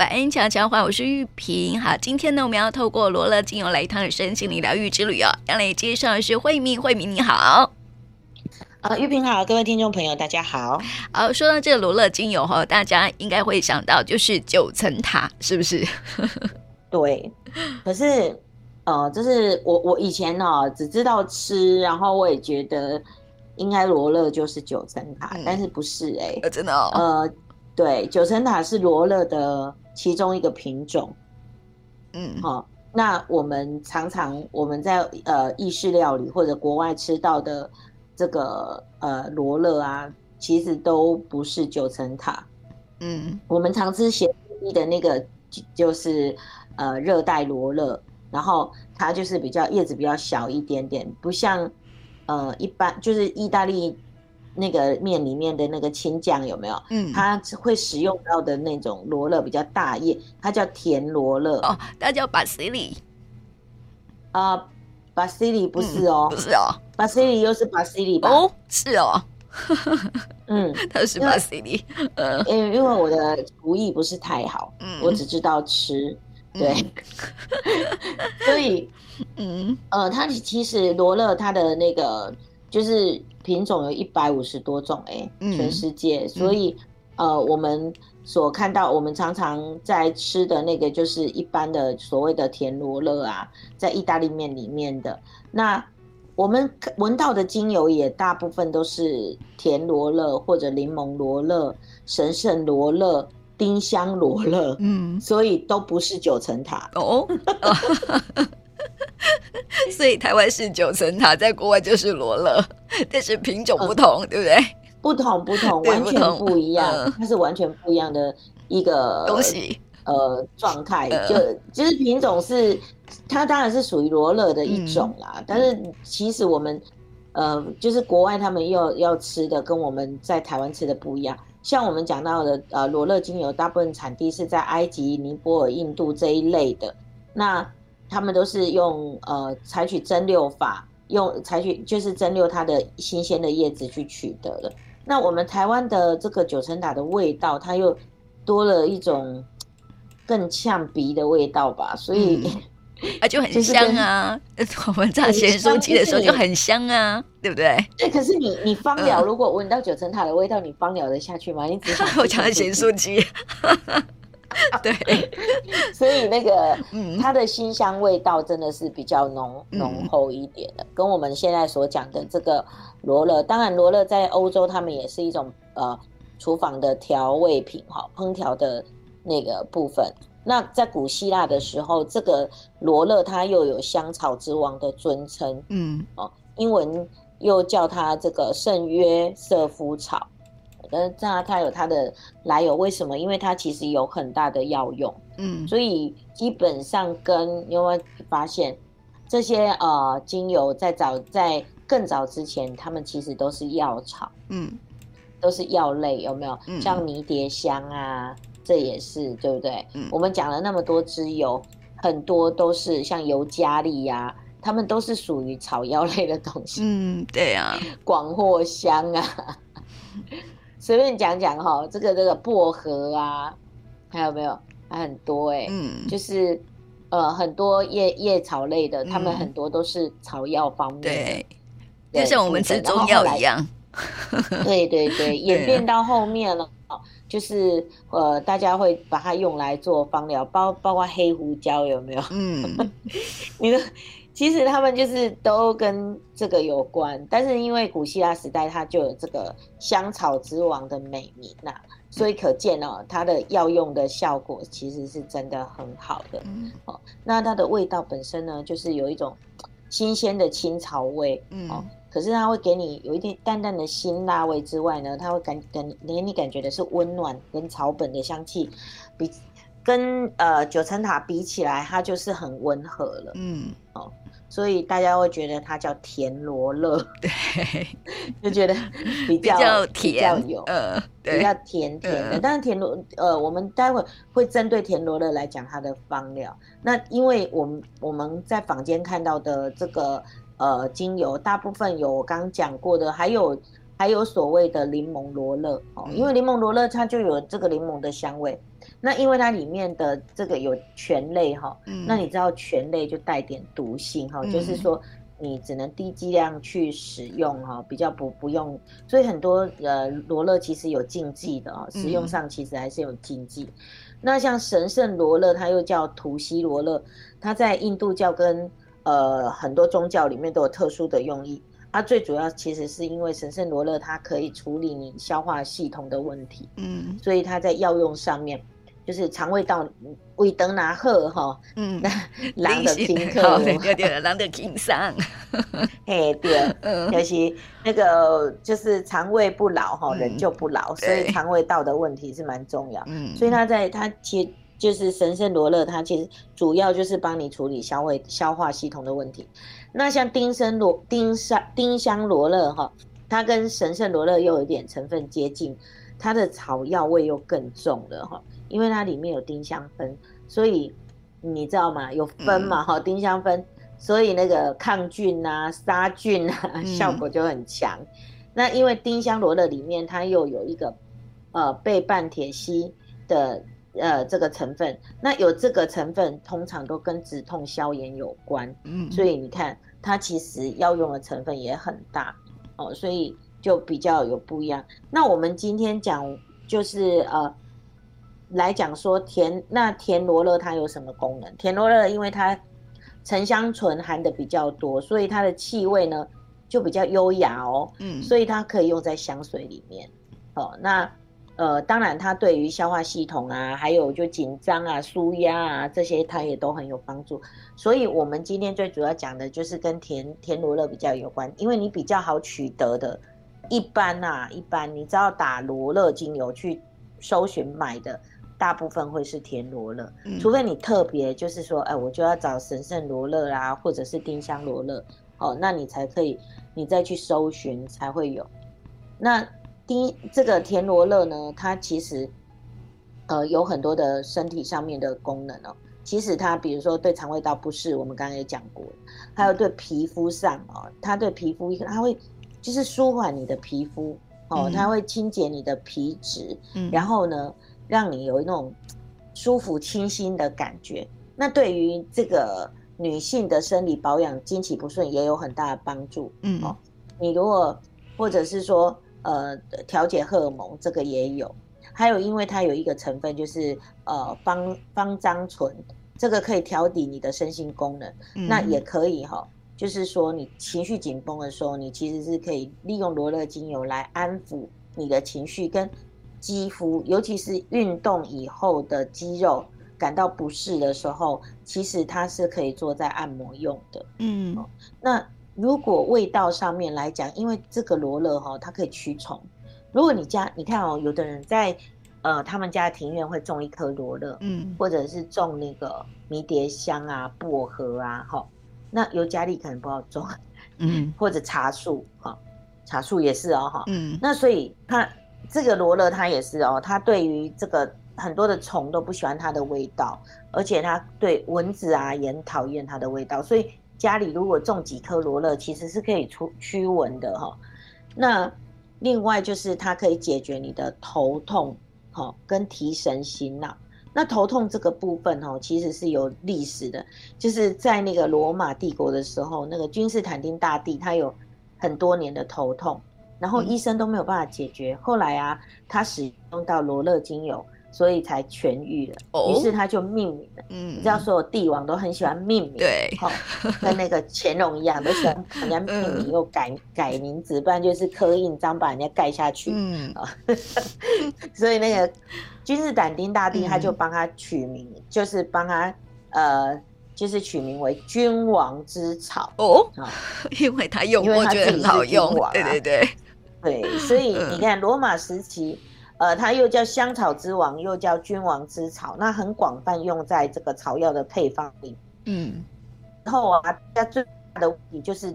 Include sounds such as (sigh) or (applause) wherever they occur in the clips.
晚安，悄悄话，我是玉萍。好，今天呢，我们要透过罗勒精油来一趟身心灵疗愈之旅哦。要来介绍的是慧敏，慧敏你好。呃，玉萍好，各位听众朋友大家好。好，说到这个罗勒精油哈，大家应该会想到就是九层塔，是不是？(laughs) 对，可是呃，就是我我以前呢、哦、只知道吃，然后我也觉得应该罗勒就是九层塔，嗯、但是不是哎、欸，真的哦。呃。对，九层塔是罗勒的其中一个品种。嗯，好、哦，那我们常常我们在呃意式料理或者国外吃到的这个呃罗勒啊，其实都不是九层塔。嗯，我们常吃咸的那个就是呃热带罗勒，然后它就是比较叶子比较小一点点，不像呃一般就是意大利。那个面里面的那个青酱有没有？嗯，它会使用到的那种罗勒比较大叶，它叫甜罗勒。哦，它叫巴西里。啊，巴西里不是哦，不是哦，巴西里又是巴西里吧？哦，是哦，嗯，(laughs) 它是巴西里，呃，因为因为我的厨艺不是太好，嗯，我只知道吃，对，(laughs) 所以，嗯，呃，它其实罗勒它的那个就是。品种有一百五十多种哎、欸，嗯、全世界，所以、嗯、呃，我们所看到，我们常常在吃的那个，就是一般的所谓的田螺乐啊，在意大利面里面的。那我们闻到的精油也大部分都是甜螺乐或者柠檬罗勒、神圣罗勒、丁香罗勒，嗯，所以都不是九层塔。哦。(laughs) (laughs) 所以台湾是九层塔，在国外就是罗勒，但是品种不同，嗯、对不对？不同不同，完全不一样，嗯、它是完全不一样的一个东西，呃，状态。就其实品种是它当然是属于罗勒的一种啦，嗯、但是其实我们呃，就是国外他们要要吃的跟我们在台湾吃的不一样。像我们讲到的呃，罗勒精油大部分产地是在埃及、尼泊尔、印度这一类的，那。他们都是用呃采取蒸馏法，用采取就是蒸馏它的新鲜的叶子去取得的。那我们台湾的这个九层塔的味道，它又多了一种更呛鼻的味道吧，所以、嗯、(laughs) 啊就很香啊。(laughs) 我们炸咸酥鸡的时候就很香啊，对不对？对，可是你你芳疗如果闻到九层塔的味道，你芳疗得下去吗？你只想 (laughs) 我讲的咸酥鸡。(laughs) 对，(laughs) 所以那个它的辛香味道真的是比较浓浓厚一点的，跟我们现在所讲的这个罗勒，当然罗勒在欧洲他们也是一种呃厨房的调味品哈，烹调的那个部分。那在古希腊的时候，这个罗勒它又有香草之王的尊称，嗯，哦，英文又叫它这个圣约瑟夫草。但是这它有它的来由，为什么？因为它其实有很大的药用，嗯，所以基本上跟因为发现这些呃精油在早在更早之前，它们其实都是药草，嗯，都是药类，有没有？嗯、像迷迭香啊，这也是对不对？嗯、我们讲了那么多支油，很多都是像尤加利呀，它们都是属于草药类的东西，嗯，对啊，(laughs) 广藿香啊。随便讲讲哈，这个这个薄荷啊，还有没有？还很多哎、欸，嗯，就是呃很多叶叶草类的，他、嗯、们很多都是草药方面对。就像我们吃中药一样。对对对，(laughs) 演变到后面了，就是呃大家会把它用来做芳疗，包包括黑胡椒有没有？嗯，(laughs) 你的。其实他们就是都跟这个有关，但是因为古希腊时代它就有这个香草之王的美名呐、啊，所以可见哦，它的药用的效果其实是真的很好的。哦，那它的味道本身呢，就是有一种新鲜的青草味，哦，可是它会给你有一点淡淡的辛辣味之外呢，它会感感给你感觉的是温暖跟草本的香气，比跟呃九层塔比起来，它就是很温和了。嗯，哦。所以大家会觉得它叫甜罗勒，对，就觉得比较，甜，比较有，呃，比较甜甜的。呃、但是田螺，呃，我们待会会针对甜罗勒来讲它的芳料。那因为我们我们在坊间看到的这个呃精油，大部分有我刚刚讲过的，还有还有所谓的柠檬罗勒哦，因为柠檬罗勒它就有这个柠檬的香味。那因为它里面的这个有醛类哈，嗯、那你知道醛类就带点毒性哈，嗯、就是说你只能低剂量去使用哈，比较不不用，所以很多呃罗勒其实有禁忌的啊，使用上其实还是有禁忌。嗯、那像神圣罗勒，它又叫吐西罗勒，它在印度教跟呃很多宗教里面都有特殊的用意。它最主要其实是因为神圣罗勒它可以处理你消化系统的问题，嗯，所以它在药用上面就是肠胃道胃登拿贺哈，(laughs) 嗯，狼的听课，(laughs) 对对，狼的金上，嘿对，嗯，尤其那个就是肠胃不老哈，人就不老，所以肠胃道的问题是蛮重要，嗯，所以它在它其实就是神圣罗勒，它其实主要就是帮你处理消胃消化系统的问题。那像丁香罗丁香丁香罗勒哈，它跟神圣罗勒又有点成分接近，它的草药味又更重了哈，因为它里面有丁香酚，所以你知道吗？有酚嘛哈，丁香酚，所以那个抗菌啊、杀菌啊 (laughs) 效果就很强。嗯、那因为丁香罗勒里面它又有一个呃倍半萜烯的。呃，这个成分，那有这个成分，通常都跟止痛消炎有关，嗯，所以你看，它其实要用的成分也很大，哦，所以就比较有不一样。那我们今天讲就是呃，来讲说甜，那甜罗勒它有什么功能？甜罗勒因为它沉香醇含的比较多，所以它的气味呢就比较优雅哦，嗯，所以它可以用在香水里面，哦，那。呃，当然，它对于消化系统啊，还有就紧张啊、舒压啊这些，它也都很有帮助。所以，我们今天最主要讲的就是跟甜甜罗勒比较有关，因为你比较好取得的。一般啊，一般你只要打罗勒精油去搜寻买的，大部分会是甜罗勒，嗯、除非你特别就是说，哎，我就要找神圣罗勒啦，或者是丁香罗勒，哦，那你才可以，你再去搜寻才会有。那。第这个田螺乐呢，它其实，呃，有很多的身体上面的功能哦。其实它，比如说对肠胃道不适，我们刚刚也讲过，还有对皮肤上哦，它对皮肤，它会就是舒缓你的皮肤哦，它会清洁你的皮脂，嗯，然后呢，让你有那种舒服清新的感觉。那对于这个女性的生理保养、经期不顺也有很大的帮助，嗯，哦，你如果或者是说。呃，调节荷尔蒙这个也有，还有因为它有一个成分就是呃芳芳樟醇，这个可以调理你的身心功能，嗯、那也可以哈、哦，就是说你情绪紧绷的时候，你其实是可以利用罗勒精油来安抚你的情绪跟肌肤，尤其是运动以后的肌肉感到不适的时候，其实它是可以做在按摩用的，嗯，哦、那。如果味道上面来讲，因为这个罗勒哈，它可以驱虫。如果你家你看哦，有的人在呃他们家庭院会种一颗罗勒，嗯，或者是种那个迷迭香啊、薄荷啊，哈，那尤加利可能不好种，嗯，(laughs) 或者茶树哈，茶树也是哦，哈，嗯，那所以它这个罗勒它也是哦，它对于这个很多的虫都不喜欢它的味道，而且它对蚊子啊也很讨厌它的味道，所以。家里如果种几颗罗勒，其实是可以除驱蚊的哈。那另外就是它可以解决你的头痛，哈，跟提神醒脑。那头痛这个部分哈，其实是有历史的，就是在那个罗马帝国的时候，那个君士坦丁大帝他有很多年的头痛，然后医生都没有办法解决。后来啊，他使用到罗勒精油。所以才痊愈了，于、oh? 是他就命名了。嗯，你知道，所有帝王都很喜欢命名，对，跟那个乾隆一样，都喜欢人家命名又改改名字，不然就是刻印章把人家盖下去。嗯 (laughs) 所以那个君士坦丁大帝他就帮他取名，嗯、就是帮他呃，就是取名为君王之草哦，oh? (laughs) 因为他用过，觉得很好用。对对对，对，所以你看罗马时期。呃，它又叫香草之王，又叫君王之草，那很广泛用在这个草药的配方里。嗯，然后啊，它最大的问题就是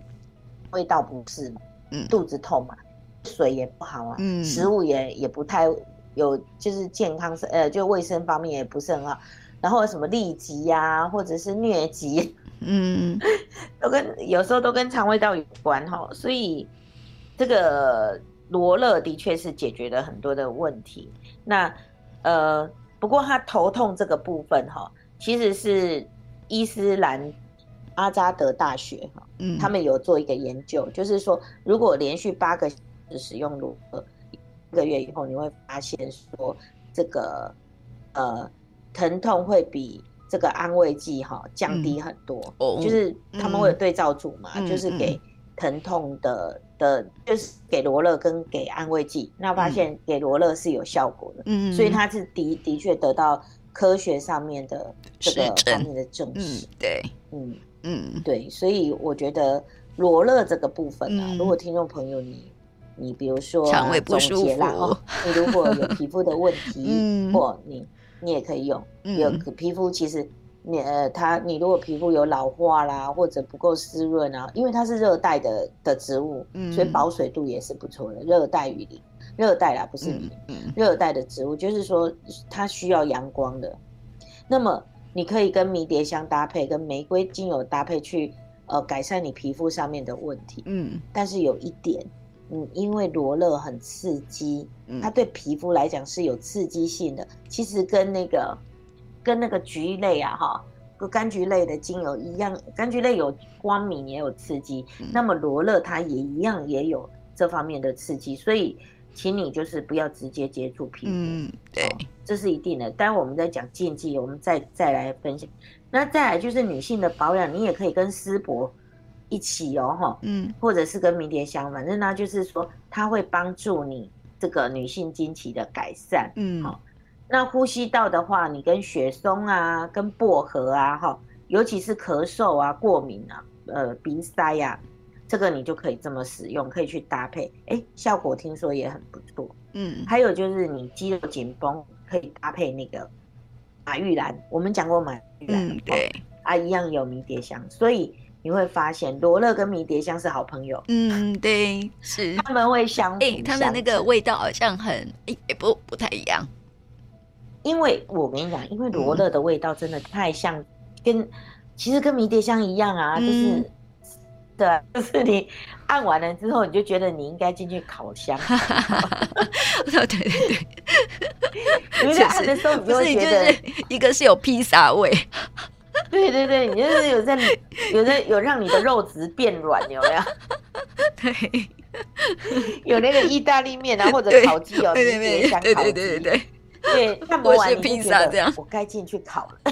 味道不适嘛，嗯，肚子痛嘛，水也不好啊，嗯，食物也也不太有，就是健康呃，就卫生方面也不是很好。然后什么痢疾呀，或者是疟疾，嗯，(laughs) 都跟有时候都跟肠胃道有关哈，所以这个。罗勒的确是解决了很多的问题。那呃，不不过他头痛这个部分哈，其实是伊斯兰阿扎德大学哈，嗯，他们有做一个研究，就是说如果连续八个使用罗勒，一个月以后，你会发现说这个呃疼痛会比这个安慰剂哈降低很多，嗯，就是他们会有对照组嘛，嗯，就是给疼痛的。的，就是给罗勒跟给安慰剂，那发现给罗勒是有效果的，嗯，所以它是的的确得到科学上面的这个方面的证实，对，嗯嗯。对，所以我觉得罗勒这个部分啊，如果听众朋友你你比如说肠胃不舒服，哦，(laughs) 你如果有皮肤的问题，或你你也可以用，有皮肤其实。你呃，它你如果皮肤有老化啦，或者不够湿润啊，因为它是热带的的植物，嗯，所以保水度也是不错的。热带雨林，热带啦，不是雨林，热带的植物就是说它需要阳光的。那么你可以跟迷迭香搭配，跟玫瑰精油搭配去呃改善你皮肤上面的问题。嗯，但是有一点，嗯，因为罗勒很刺激，它对皮肤来讲是有刺激性的。其实跟那个。跟那个橘类啊，哈，跟柑橘类的精油一样，柑橘类有光敏也有刺激，嗯、那么罗勒它也一样也有这方面的刺激，所以请你就是不要直接接触皮肤，嗯，对，这是一定的。待会我们在讲禁忌，我们再再来分享。那再来就是女性的保养，你也可以跟丝柏一起哦，哈，嗯，或者是跟迷迭香，反正呢就是说它会帮助你这个女性经期的改善，嗯，好。那呼吸道的话，你跟雪松啊，跟薄荷啊，哈，尤其是咳嗽啊、过敏啊、呃鼻塞呀、啊，这个你就可以这么使用，可以去搭配，哎，效果听说也很不错。嗯，还有就是你肌肉紧绷，可以搭配那个马玉兰，我们讲过马玉兰，嗯，对，啊，一样有迷迭香，所以你会发现罗勒跟迷迭香是好朋友。嗯，对，是他们会相辅相成，他们那个味道好像很，哎，不不太一样。因为我跟你讲，因为罗勒的味道真的太像，跟、嗯、其实跟迷迭香一样啊，就是，嗯、(laughs) 对，就是你按完了之后，你就觉得你应该进去烤箱。对对对，(laughs) 因为在按的时候，你就会觉得、就是、一个是有披萨味，(laughs) 对对对，你就是有在有在有让你的肉质变软，有没有？对，有那个意大利面啊，或者烤鸡哦，迷迭香烤鸡，对对对对。对，按摩完你就觉得我该进去烤了。(laughs)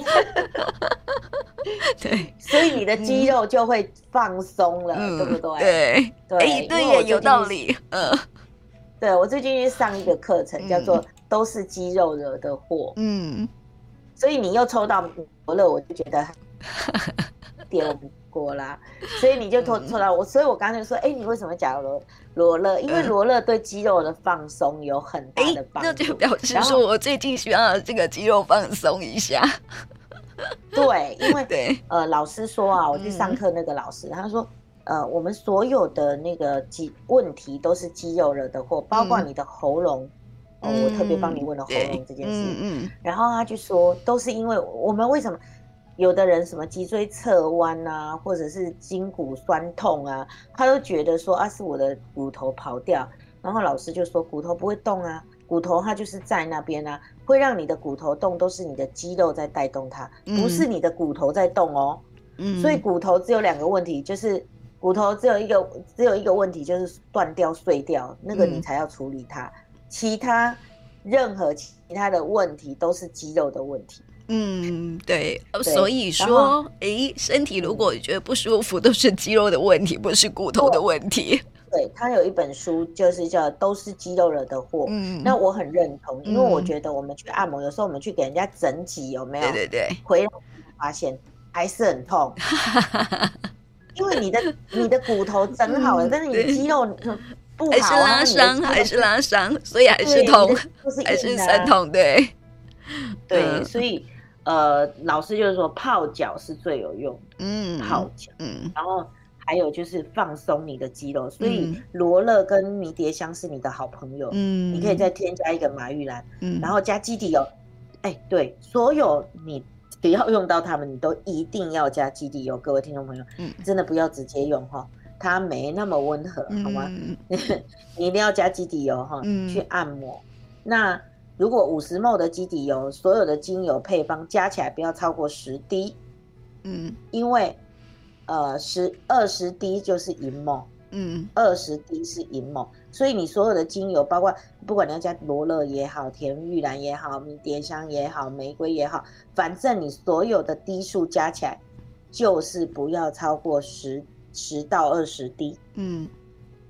对，所以你的肌肉就会放松了，嗯、对不对？对对，哎，对也有道理。嗯，对我最近去上一个课程，叫做“都是肌肉惹的祸”。嗯，所以你又抽到罗勒，我就觉得点 (laughs) 过啦。所以你就拖拖到我，所以我刚才就说，哎，你为什么讲罗？罗勒，因为罗勒对肌肉的放松有很大的帮助，那就表示说我最近需要这个肌肉放松一下。(laughs) 对，因为 (laughs) 对呃，老师说啊，我去上课那个老师，嗯、他说，呃，我们所有的那个肌问题都是肌肉惹的祸，包括你的喉咙。嗯、哦，我特别帮你问了喉咙这件事。嗯嗯。然后他就说，都是因为我们为什么？有的人什么脊椎侧弯啊，或者是筋骨酸痛啊，他都觉得说啊，是我的骨头跑掉。然后老师就说，骨头不会动啊，骨头它就是在那边啊，会让你的骨头动都是你的肌肉在带动它，不是你的骨头在动哦。嗯，所以骨头只有两个问题，就是骨头只有一个只有一个问题，就是断掉碎掉，那个你才要处理它。其他任何其他的问题都是肌肉的问题。嗯，对，所以说，哎，身体如果觉得不舒服，都是肌肉的问题，不是骨头的问题。对，他有一本书，就是叫《都是肌肉惹的祸》。嗯，那我很认同，因为我觉得我们去按摩，有时候我们去给人家整脊，有没有？对对对，回来发现还是很痛，(laughs) 因为你的你的骨头整好了，但是你的肌肉不好，还是拉伤，还是拉伤，所以还是痛，还是酸痛，对，对，所以。呃，老师就是说泡脚是最有用的，嗯，泡脚，嗯，然后还有就是放松你的肌肉，所以罗勒跟迷迭香是你的好朋友，嗯，你可以再添加一个马玉兰，嗯，然后加基底油，哎，对，所有你只要用到它们，你都一定要加基底油，各位听众朋友，嗯，真的不要直接用哈，它没那么温和，好吗？(laughs) 你一定要加基底油哈，去按摩，那。如果五十 ml 的基底油，所有的精油配方加起来不要超过十滴，嗯，因为呃十二十滴就是银 ml，嗯，二十滴是银 ml，所以你所有的精油，包括不管你要加罗勒也好，甜玉兰也好，迷迭香也好，玫瑰也好，反正你所有的滴数加起来就是不要超过十十到二十滴，嗯，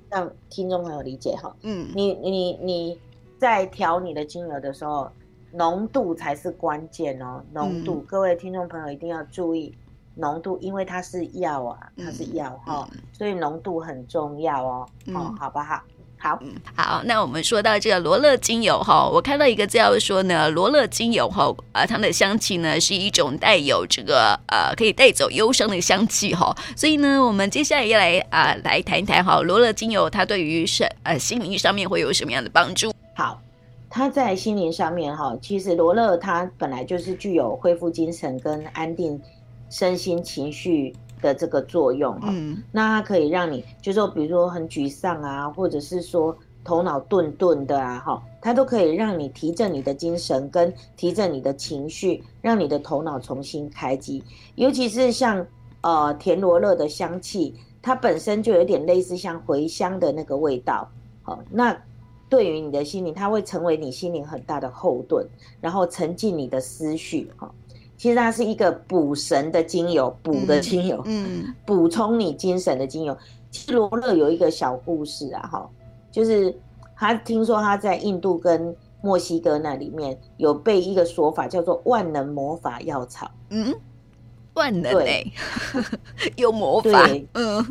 让听众朋友理解哈，嗯，你你你。你在调你的精油的时候，浓度才是关键哦。浓度，嗯、各位听众朋友一定要注意浓度，因为它是药啊，它是药哈，嗯、所以浓度很重要哦。嗯、哦，好不好？好，好。那我们说到这个罗勒精油哈，我看到一个资料说呢，罗勒精油哈，啊，它的香气呢是一种带有这个呃，可以带走忧伤的香气哈。所以呢，我们接下来要来啊，来谈一谈哈，罗勒精油它对于身呃心灵上面会有什么样的帮助？好，他在心灵上面哈，其实罗勒它本来就是具有恢复精神跟安定身心情绪的这个作用哈。嗯，那它可以让你，就是说比如说很沮丧啊，或者是说头脑顿顿的啊，哈，它都可以让你提振你的精神跟提振你的情绪，让你的头脑重新开机。尤其是像呃田罗勒的香气，它本身就有点类似像茴香的那个味道，好那。对于你的心灵，它会成为你心灵很大的后盾，然后沉浸你的思绪哈。其实它是一个补神的精油，补的精油，嗯，补充你精神的精油。其实罗勒有一个小故事啊，哈，就是他听说他在印度跟墨西哥那里面有被一个说法叫做万能魔法药草，嗯，万能对，(laughs) 有魔法，嗯。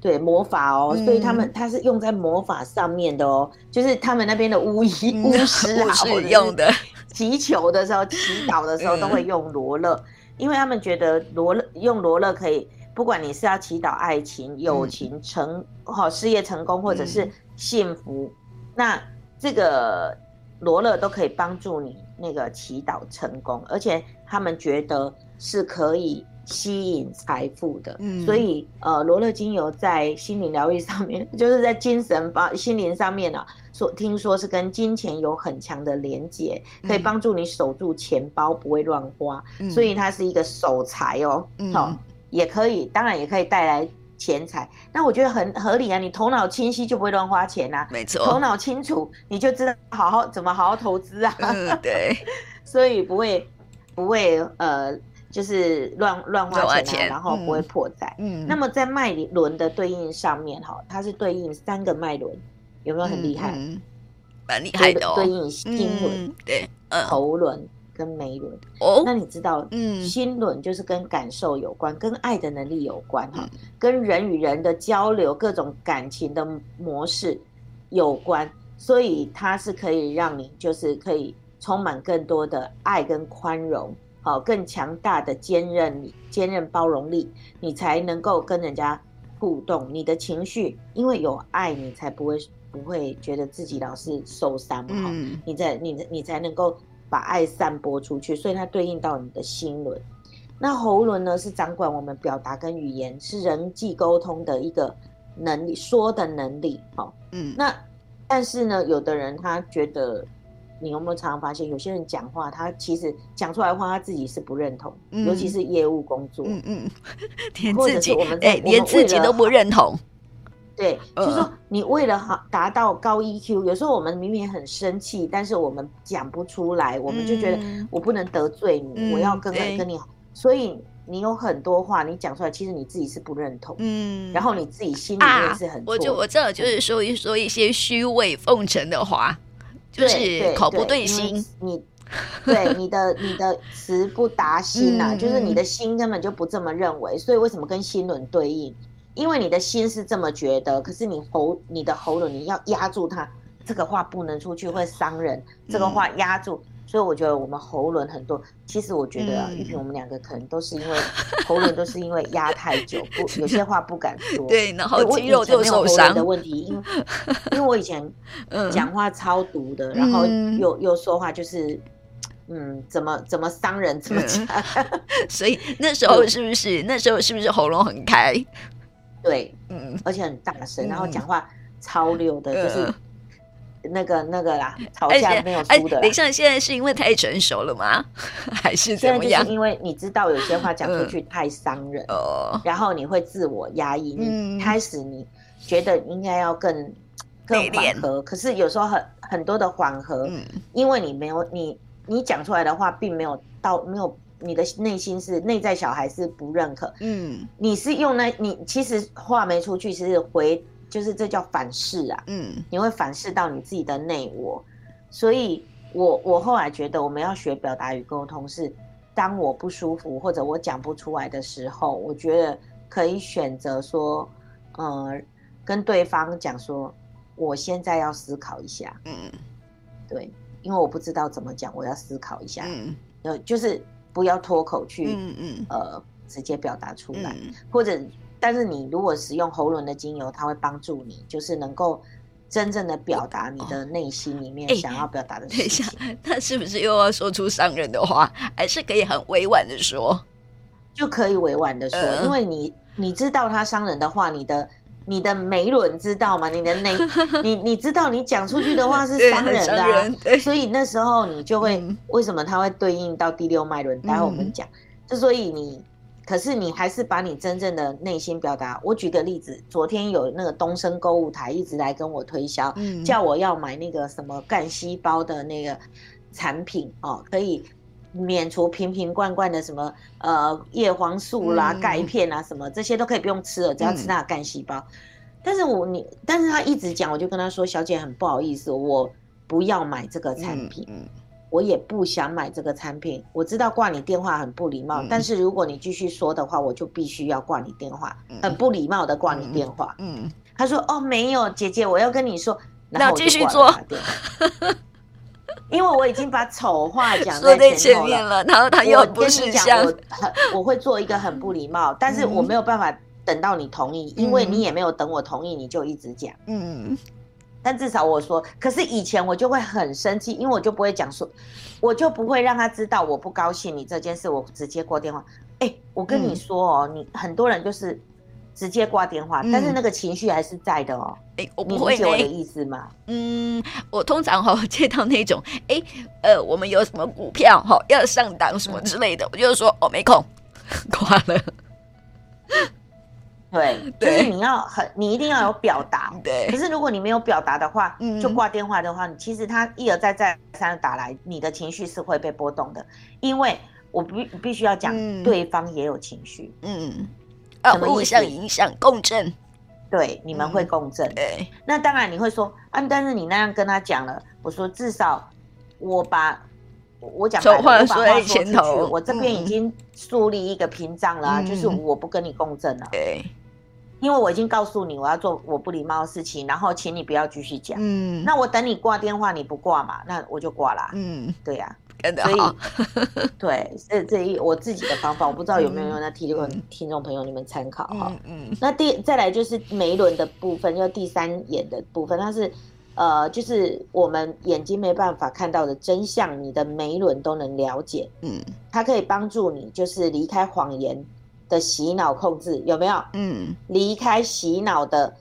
对魔法哦，嗯、所以他们他是用在魔法上面的哦，就是他们那边的巫医、嗯、巫师啊，(laughs) 是用的祈求的时候、祈祷的时候都会用罗勒，嗯、因为他们觉得罗勒用罗勒可以，不管你是要祈祷爱情、友情成好、嗯、事业成功，或者是幸福，嗯、那这个罗勒都可以帮助你那个祈祷成功，而且他们觉得是可以。吸引财富的，嗯，所以呃，罗勒精油在心灵疗愈上面，(laughs) 就是在精神方心灵上面呢、啊，说听说是跟金钱有很强的连接，可以帮助你守住钱包不会乱花，嗯、所以它是一个守财哦，好、嗯，也可以，当然也可以带来钱财。那我觉得很合理啊，你头脑清晰就不会乱花钱啊，没错，头脑清楚你就知道好好怎么好好投资啊，嗯、对，(laughs) 所以不会不会呃。就是乱乱花钱，啊，然后不会破财。嗯，那么在脉轮的对应上面，哈，它是对应三个脉轮，有没有很厉害？嗯，蛮厉害的哦。对应心轮，嗯，对，喉轮跟眉轮。哦，那你知道，嗯，心轮就是跟感受有关，跟爱的能力有关，哈，跟人与人的交流，各种感情的模式有关，所以它是可以让你，就是可以充满更多的爱跟宽容。好，更强大的坚韧力、坚韧包容力，你才能够跟人家互动。你的情绪，因为有爱，你才不会不会觉得自己老是受伤你在你你才能够把爱散播出去，所以它对应到你的心轮。那喉轮呢，是掌管我们表达跟语言，是人际沟通的一个能力，说的能力。好，嗯，那但是呢，有的人他觉得。你有没有常常发现，有些人讲话，他其实讲出来的话，他自己是不认同，嗯、尤其是业务工作，嗯嗯，连自己，哎，连自己都不认同。对，呃、就是说你为了好达到高 EQ，有时候我们明明很生气，但是我们讲不出来，我们就觉得我不能得罪你，嗯、我要跟跟你，所以你有很多话你讲出来，其实你自己是不认同，嗯，然后你自己心里面是很、啊，我就我知道，就是说一说一些虚伪奉承的话。就是口不对心，对你对你的 (laughs) 你的词不达心呐、就是你的心根本就不这么认为，所以为什么跟心轮对应？因为你的心是这么觉得，可是你喉你的喉咙你要压住它，这个话不能出去会伤人，这个话压住。嗯所以我觉得我们喉轮很多，其实我觉得啊，玉萍我们两个可能都是因为喉咙都是因为压太久，不有些话不敢说。对，然。后肌肉就受伤的问题，因。为因为我以前 (laughs) 讲话超毒的，然后又又说话就是嗯，怎么怎么伤人怎么讲，(laughs) 所以 (laughs) 那时候是不是那时候是不是喉咙很开？对，嗯，而且很大声，然后讲话超溜的，就是。那个那个啦，吵架没有输的。等一下，现在是因为太成熟了吗？(laughs) 还是怎么样？因为你知道有些话讲出去太伤人，哦、然后你会自我压抑，嗯、你开始你觉得应该要更更缓和，可是有时候很很多的缓和，嗯、因为你没有你你讲出来的话并没有到没有你的内心是内在小孩是不认可，嗯，你是用那你其实话没出去，其实回。就是这叫反噬啊，嗯，你会反噬到你自己的内我，所以我我后来觉得我们要学表达与沟通是，当我不舒服或者我讲不出来的时候，我觉得可以选择说，呃，跟对方讲说，我现在要思考一下，嗯，对，因为我不知道怎么讲，我要思考一下，嗯，呃，就是不要脱口去，嗯嗯，呃，直接表达出来，嗯，或者。但是你如果使用喉轮的精油，它会帮助你，就是能够真正的表达你的内心里面想要表达的事情。等一下，他是不是又要说出伤人的话？还是可以很委婉的说？就可以委婉的说，呃、因为你你知道他伤人的话，你的你的眉轮知道吗？你的内你你知道你讲出去的话是 (laughs) 伤人的、啊，所以那时候你就会、嗯、为什么它会对应到第六脉轮？待会我们讲，嗯、就所以你。可是你还是把你真正的内心表达。我举个例子，昨天有那个东升购物台一直来跟我推销，嗯、叫我要买那个什么干细胞的那个产品哦，可以免除瓶瓶罐罐的什么呃叶黄素啦、钙、嗯、片啊什么这些都可以不用吃了，只要吃那个干细胞。嗯、但是我你，但是他一直讲，我就跟他说，小姐很不好意思，我不要买这个产品。我也不想买这个产品，我知道挂你电话很不礼貌，嗯、但是如果你继续说的话，我就必须要挂你电话，嗯、很不礼貌的挂你电话。嗯，嗯他说：“哦，没有，姐姐，我要跟你说，然后我就挂了电话。因为我已经把丑话讲在前面了，然后他又不是讲我很，我会做一个很不礼貌，但是我没有办法等到你同意，嗯、因为你也没有等我同意，你就一直讲。嗯。”但至少我说，可是以前我就会很生气，因为我就不会讲说，我就不会让他知道我不高兴你这件事，我直接挂电话。哎、欸，我跟你说哦，嗯、你很多人就是直接挂电话，嗯、但是那个情绪还是在的哦。哎、欸，我不会理解我的意思吗？嗯，我通常哈、哦、接到那种，哎、欸，呃，我们有什么股票哈、哦、要上档什么之类的，嗯、我就说哦没空，(laughs) 挂了。对，就是你要很，你一定要有表达。对，可是如果你没有表达的话，就挂电话的话，其实他一而再再三的打来，你的情绪是会被波动的。因为我必必须要讲，对方也有情绪。嗯，啊，互相影响，共振。对，你们会共振。对，那当然你会说啊，但是你那样跟他讲了，我说至少我把我讲把话说出去，我这边已经树立一个屏障了，就是我不跟你共振了。对。因为我已经告诉你我要做我不礼貌的事情，然后请你不要继续讲。嗯，那我等你挂电话，你不挂嘛？那我就挂啦。嗯，对呀、啊，所以 (laughs) 对，这这一我自己的方法，我不知道有没有用，那提这个听众朋友你们参考哈。嗯，嗯那第再来就是眉轮的部分，就第三眼的部分，它是呃，就是我们眼睛没办法看到的真相，你的眉轮都能了解。嗯，它可以帮助你，就是离开谎言。的洗脑控制有没有？嗯，离开洗脑的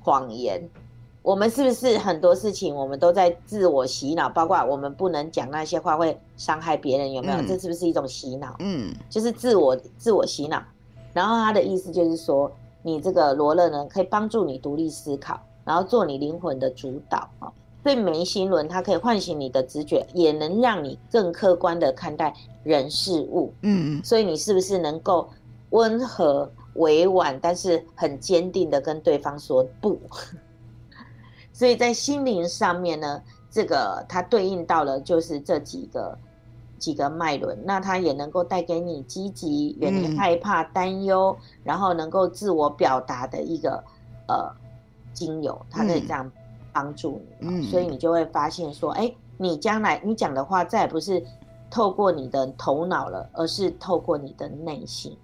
谎言，我们是不是很多事情我们都在自我洗脑？包括我们不能讲那些话会伤害别人，有没有？嗯、这是不是一种洗脑？嗯，就是自我自我洗脑。然后他的意思就是说，你这个罗勒呢，可以帮助你独立思考，然后做你灵魂的主导啊。所以眉心轮它可以唤醒你的直觉，也能让你更客观的看待人事物。嗯，所以你是不是能够？温和委婉，但是很坚定的跟对方说不。(laughs) 所以在心灵上面呢，这个它对应到了就是这几个几个脉轮，那它也能够带给你积极、远离害怕、担忧，嗯、然后能够自我表达的一个呃精油，它可以这样帮助你。嗯、所以你就会发现说，哎，你将来你讲的话再也不是透过你的头脑了，而是透过你的内心。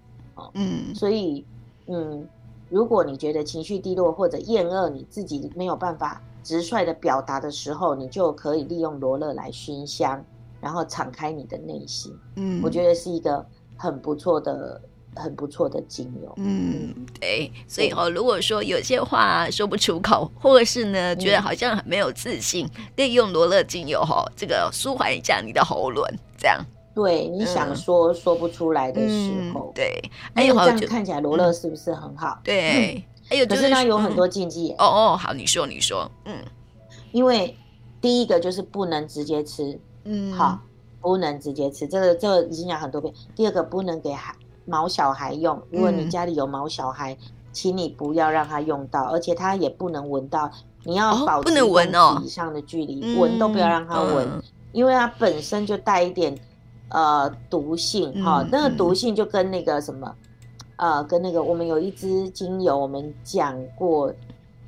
嗯，所以，嗯，如果你觉得情绪低落或者厌恶，你自己没有办法直率的表达的时候，你就可以利用罗勒来熏香，然后敞开你的内心。嗯，我觉得是一个很不错的很不错的精油。嗯，对，所以哦，如果说有些话说不出口，或者是呢觉得好像很没有自信，嗯、可以用罗勒精油哈、哦，这个舒缓一下你的喉咙，这样。对，你想说、嗯、说不出来的时候，嗯、对，哎呦这样看起来罗勒是不是很好？对，哎呦就是它有很多禁忌。哦哦，好，你说你说，嗯，因为第一个就是不能直接吃，嗯，好，不能直接吃，这个这个已经讲很多遍。第二个不能给孩毛小孩用，如果你家里有毛小孩，嗯、请你不要让他用到，而且他也不能闻到，你要保持一米以上的距离，闻、哦、都不要让他闻，嗯、因为它本身就带一点。呃，毒性哈，那个毒性就跟那个什么，呃，跟那个我们有一支精油，我们讲过，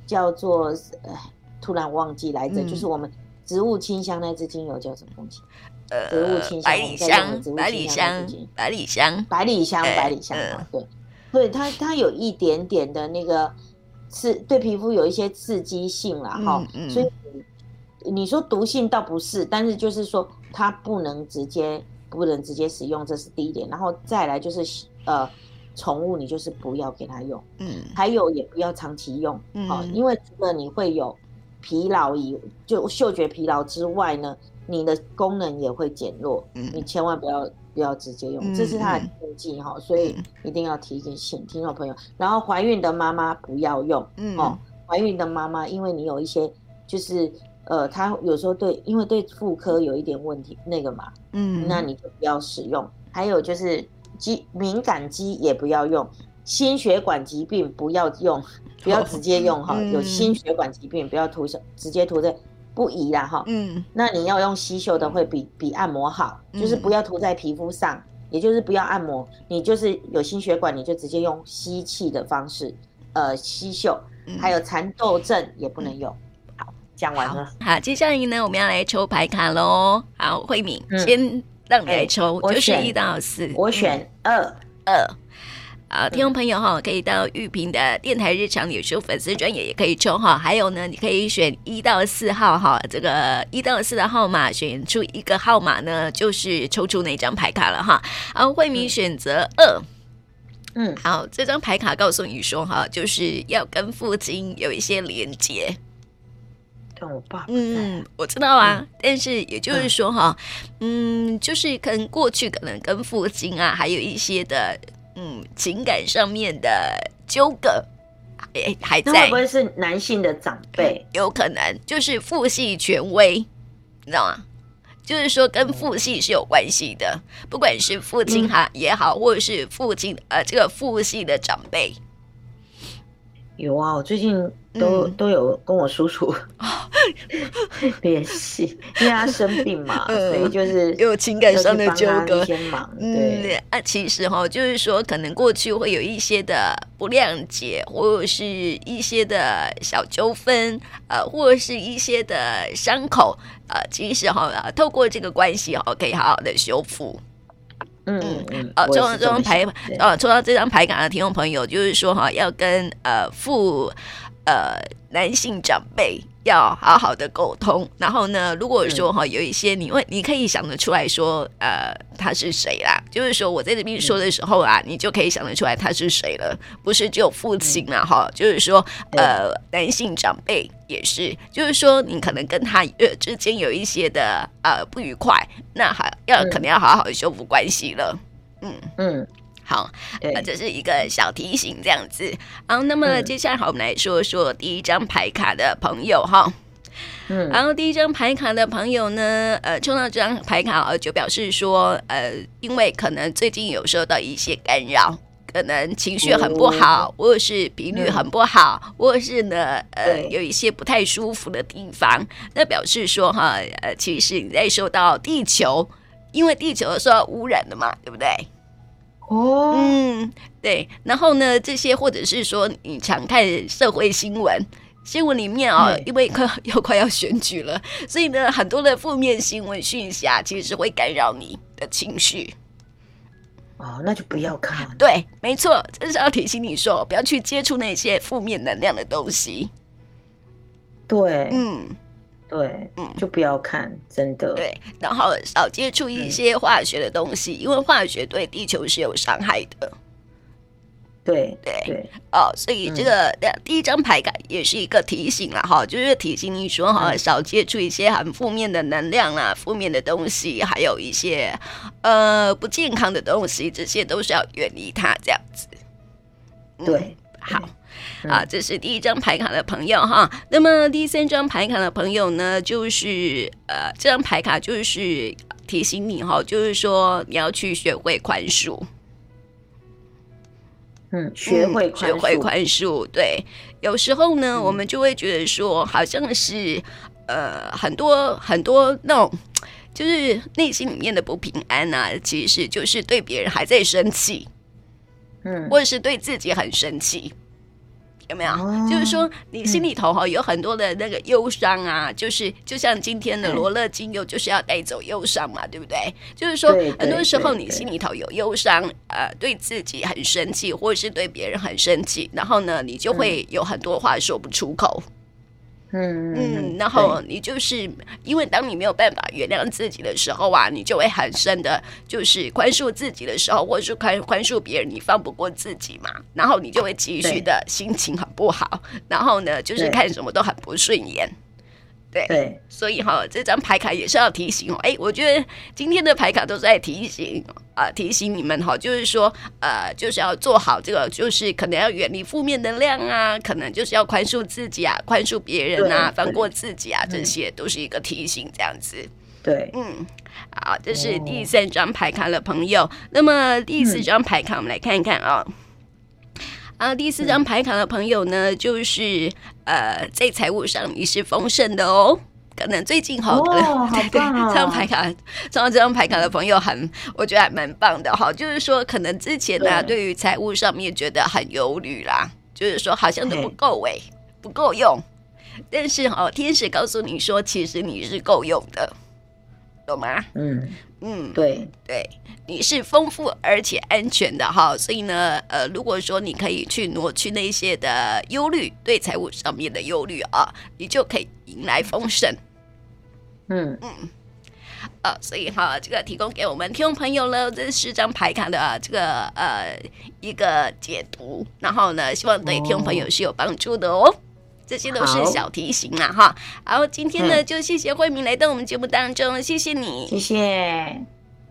叫做，呃，突然忘记来着，就是我们植物清香那支精油叫什么东西？呃，植物清香，百里香，百里香，百里香，百里香，百里香，对，对，它它有一点点的那个刺，对皮肤有一些刺激性啦，哈，所以你说毒性倒不是，但是就是说它不能直接。不能直接使用，这是第一点。然后再来就是，呃，宠物你就是不要给它用，嗯，还有也不要长期用，嗯、哦，因为除了你会有疲劳以就嗅觉疲劳之外呢，你的功能也会减弱，嗯，你千万不要不要直接用，嗯、这是它的禁忌哈，所以一定要提醒听众朋友。然后怀孕的妈妈不要用，嗯，哦，怀孕的妈妈，因为你有一些就是。呃，他有时候对，因为对妇科有一点问题，那个嘛，嗯，那你就不要使用。还有就是肌敏感肌也不要用，心血管疾病不要用，不要直接用哈。哦嗯、有心血管疾病不要涂上，直接涂在不宜啦哈。嗯，那你要用吸嗅的会比比按摩好，就是不要涂在皮肤上，嗯、也就是不要按摩。你就是有心血管，你就直接用吸气的方式，呃，吸嗅。还有蚕豆症也不能用。嗯讲完了好，好，接下来呢，我们要来抽牌卡喽。好，慧敏，嗯、先让你来抽，欸、就是一到四，我选二二。好，听众朋友哈，可以到玉萍的电台日常有时候粉丝专页也可以抽哈。还有呢，你可以选一到四号哈，这个一到四的号码选出一个号码呢，就是抽出那张牌卡了哈。好，慧敏选择二。嗯，好，这张牌卡告诉你说哈，就是要跟父亲有一些连接。我爸，嗯，我知道啊，嗯、但是也就是说哈，嗯，嗯，就是可能过去可能跟父亲啊，还有一些的嗯情感上面的纠葛，哎，还在。会不会是男性的长辈？有可能，就是父系权威，你知道吗？就是说跟父系是有关系的，嗯、不管是父亲哈也好，或者是父亲呃这个父系的长辈。有啊，我最近都、嗯、都有跟我叔叔 (laughs) 联系，因为他生病嘛，嗯、所以就是有情感上的纠葛。先忙，对、嗯、啊，其实哈，就是说可能过去会有一些的不谅解，或者是一些的小纠纷，呃，或者是一些的伤口，呃，其实哈，透过这个关系哈，可以好好的修复。嗯嗯，哦，抽到这张牌，哦，抽到这张牌卡的听众朋友，就是说哈，要跟呃父呃男性长辈。要好好的沟通，然后呢，如果说哈有一些你问，你可以想得出来说，呃，他是谁啦？就是说我在这边说的时候啊，你就可以想得出来他是谁了，不是只有父亲啊哈，就是说呃男性长辈也是，就是说你可能跟他呃之间有一些的呃不愉快，那还要可能要好好的修复关系了，嗯。嗯。好，呃，这是一个小提醒，这样子。好，那么接下来，好，我们来说说第一张牌卡的朋友哈。嗯，然后第一张牌卡的朋友呢，呃，抽到这张牌卡，呃，就表示说，呃，因为可能最近有受到一些干扰，可能情绪很不好，或者是频率很不好，或者是呢，呃，有一些不太舒服的地方。那表示说，哈，呃，其实你在受到地球，因为地球受到污染的嘛，对不对？哦，嗯，对，然后呢，这些或者是说你常看社会新闻，新闻里面啊、哦，因为快又快要选举了，所以呢，很多的负面新闻讯息啊，其实是会干扰你的情绪。哦，那就不要看。对，没错，这是要提醒你说，不要去接触那些负面能量的东西。对，嗯。对，嗯，就不要看，真的。对，然后少接触一些化学的东西，嗯、因为化学对地球是有伤害的。对对对。哦，所以这个、嗯、第一张牌卡也是一个提醒了哈，就是提醒你说哈，少接触一些很负面的能量啊，负面的东西，还有一些呃不健康的东西，这些都是要远离它这样子。对，好啊，这是第一张牌卡的朋友哈。那么第三张牌卡的朋友呢，就是呃，这张牌卡就是提醒你哈，就是说你要去学会宽恕。嗯，学会学会宽恕。对，有时候呢，嗯、我们就会觉得说，好像是呃，很多很多那种，就是内心里面的不平安啊，其实就是对别人还在生气，嗯，或者是对自己很生气。有没有？哦、就是说，你心里头哈有很多的那个忧伤啊，嗯、就是就像今天的罗勒精油，就是要带走忧伤嘛，对不对？就是说，很多时候你心里头有忧伤，呃，对自己很生气，或者是对别人很生气，然后呢，你就会有很多话说不出口。嗯嗯，然后你就是因为当你没有办法原谅自己的时候啊，你就会很深的，就是宽恕自己的时候，或者是宽宽恕别人，你放不过自己嘛，然后你就会继续的心情很不好，然后呢，就是看什么都很不顺眼。对，对，所以哈，这张牌卡也是要提醒哦。哎，我觉得今天的牌卡都是在提醒啊、呃，提醒你们哈，就是说，呃，就是要做好这个，就是可能要远离负面能量啊，可能就是要宽恕自己啊，宽恕别人啊，放过自己啊，这些都是一个提醒，这样子。对，嗯，好，这是第三张牌卡的朋友。那么第四张牌卡，我们来看一看啊、哦。啊，第四张牌卡的朋友呢，就是呃，在财务上你是丰盛的哦。可能最近好，对对，这张牌卡，抽到这张牌卡的朋友很，我觉得还蛮棒的哈。就是说，可能之前呢、啊，对于财务上面觉得很忧虑啦，就是说好像都不够哎，不够用。但是哦，天使告诉你说，其实你是够用的。懂吗？嗯嗯，对对，你是丰富而且安全的哈，所以呢，呃，如果说你可以去挪去那些的忧虑，对财务上面的忧虑啊，你就可以迎来丰盛。嗯嗯，呃，所以哈，这个提供给我们听众朋友了，这是张牌卡的这个呃一个解读，然后呢，希望对听众朋友是有帮助的哦。这些都是小提醒啊，哈。好，今天呢，就谢谢慧敏来到我们节目当中，谢谢你，谢谢。